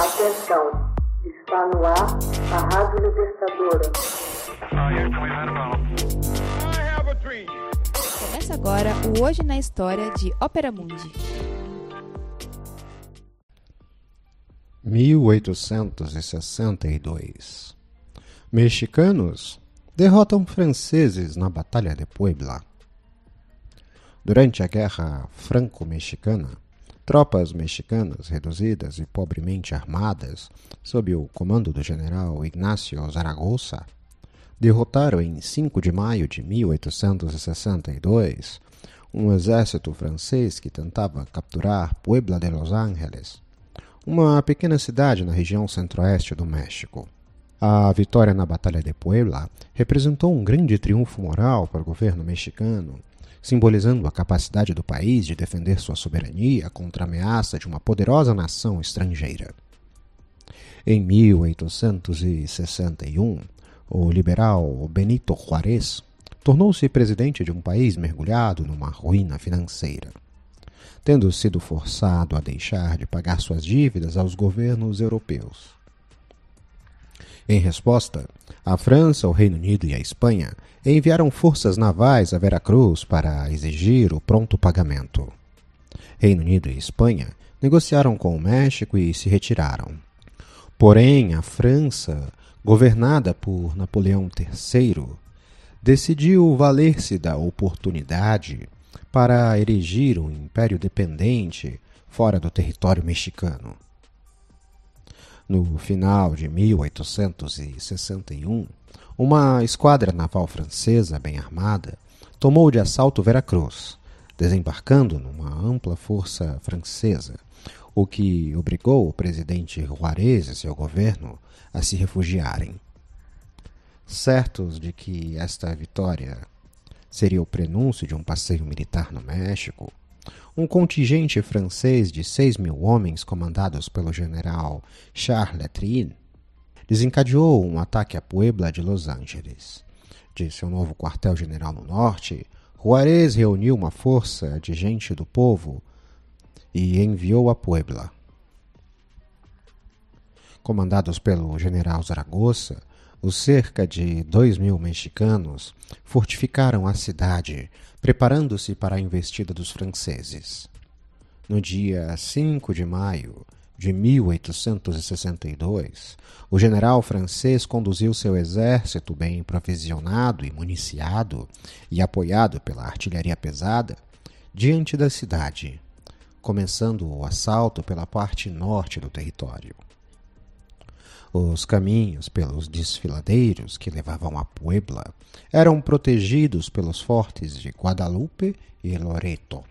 Atenção, está no ar a Rádio Libertadora. Começa agora o Hoje na História de Ópera Mundi. 1862 Mexicanos derrotam franceses na Batalha de Puebla. Durante a Guerra Franco-Mexicana, tropas mexicanas reduzidas e pobremente armadas, sob o comando do general Ignacio Zaragoza, derrotaram em 5 de maio de 1862 um exército francês que tentava capturar Puebla de Los Angeles, uma pequena cidade na região centro-oeste do México. A vitória na Batalha de Puebla representou um grande triunfo moral para o governo mexicano, simbolizando a capacidade do país de defender sua soberania contra a ameaça de uma poderosa nação estrangeira. Em 1861, o liberal Benito Juárez tornou-se presidente de um país mergulhado numa ruína financeira tendo sido forçado a deixar de pagar suas dívidas aos governos europeus. Em resposta, a França, o Reino Unido e a Espanha enviaram forças navais a Veracruz para exigir o pronto pagamento. Reino Unido e Espanha negociaram com o México e se retiraram. Porém, a França, governada por Napoleão III, decidiu valer-se da oportunidade para erigir um império dependente fora do território mexicano. No final de 1861, uma esquadra naval francesa bem armada tomou de assalto Veracruz, desembarcando numa ampla força francesa, o que obrigou o presidente Juarez e seu governo a se refugiarem. Certos de que esta vitória seria o prenúncio de um passeio militar no México, um contingente francês de 6 mil homens, comandados pelo general Charles Latrin, desencadeou um ataque a Puebla de Los Angeles. De seu novo quartel-general no norte, Juarez reuniu uma força de gente do povo e enviou a Puebla. Comandados pelo general Zaragoza, os cerca de dois mil mexicanos fortificaram a cidade, preparando-se para a investida dos franceses. No dia 5 de maio de 1862, o general francês conduziu seu exército bem provisionado e municiado e apoiado pela artilharia pesada diante da cidade, começando o assalto pela parte norte do território. Os caminhos pelos desfiladeiros que levavam a Puebla eram protegidos pelos fortes de Guadalupe e Loreto.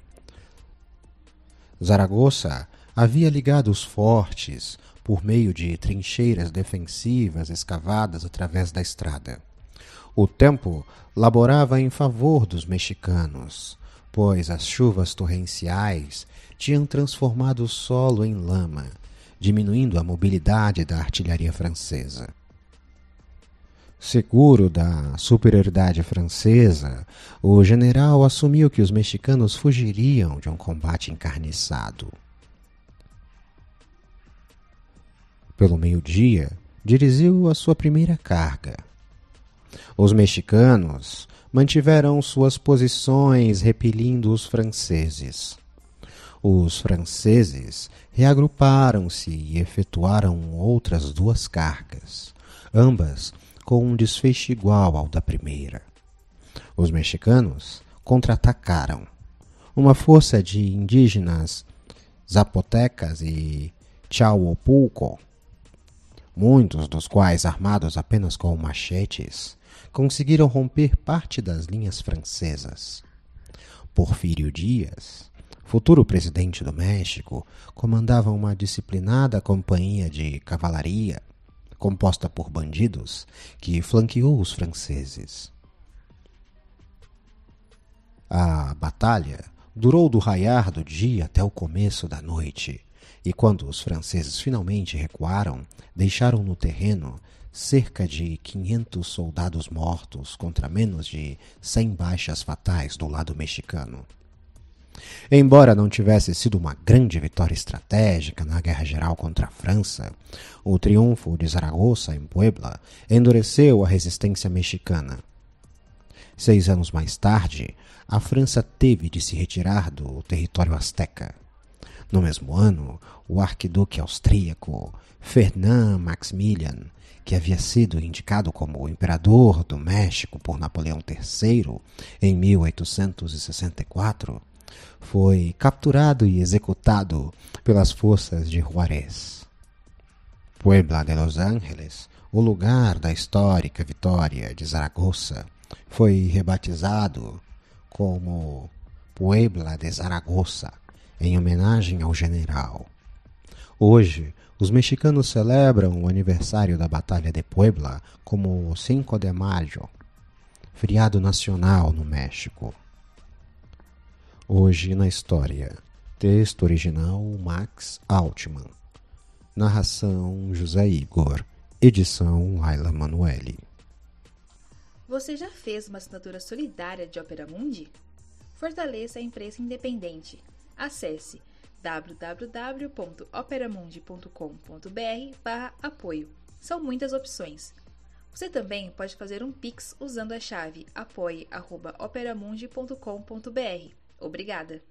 Zaragoza havia ligado os fortes por meio de trincheiras defensivas escavadas através da estrada. O tempo laborava em favor dos mexicanos, pois as chuvas torrenciais tinham transformado o solo em lama diminuindo a mobilidade da artilharia francesa. Seguro da superioridade francesa, o general assumiu que os mexicanos fugiriam de um combate encarniçado. Pelo meio-dia, dirigiu a sua primeira carga. Os mexicanos mantiveram suas posições repelindo os franceses. Os franceses reagruparam-se e efetuaram outras duas cargas, ambas com um desfecho igual ao da primeira. Os mexicanos contra-atacaram. Uma força de indígenas zapotecas e Chaupulco, muitos dos quais armados apenas com machetes, conseguiram romper parte das linhas francesas. Porfírio Dias futuro presidente do México, comandava uma disciplinada companhia de cavalaria, composta por bandidos, que flanqueou os franceses. A batalha durou do raiar do dia até o começo da noite, e quando os franceses finalmente recuaram, deixaram no terreno cerca de 500 soldados mortos contra menos de 100 baixas fatais do lado mexicano. Embora não tivesse sido uma grande vitória estratégica na Guerra Geral contra a França, o triunfo de Zaragoza em Puebla endureceu a resistência mexicana. Seis anos mais tarde, a França teve de se retirar do território azteca. No mesmo ano, o arquiduque austríaco Fernand Maximilian, que havia sido indicado como imperador do México por Napoleão III em 1864, foi capturado e executado pelas forças de Juarez. Puebla de Los Angeles, o lugar da histórica vitória de Zaragoza, foi rebatizado como Puebla de Zaragoza em homenagem ao general. Hoje, os mexicanos celebram o aniversário da Batalha de Puebla como 5 de maio, feriado nacional no México. Hoje na história. Texto original Max Altman. Narração José Igor. Edição Ayla Manuele. Você já fez uma assinatura solidária de Opera Mundi? Fortaleça a imprensa independente acesse www.operamundi.com.br/apoio. São muitas opções. Você também pode fazer um Pix usando a chave apoie.operamundi.com.br. Obrigada!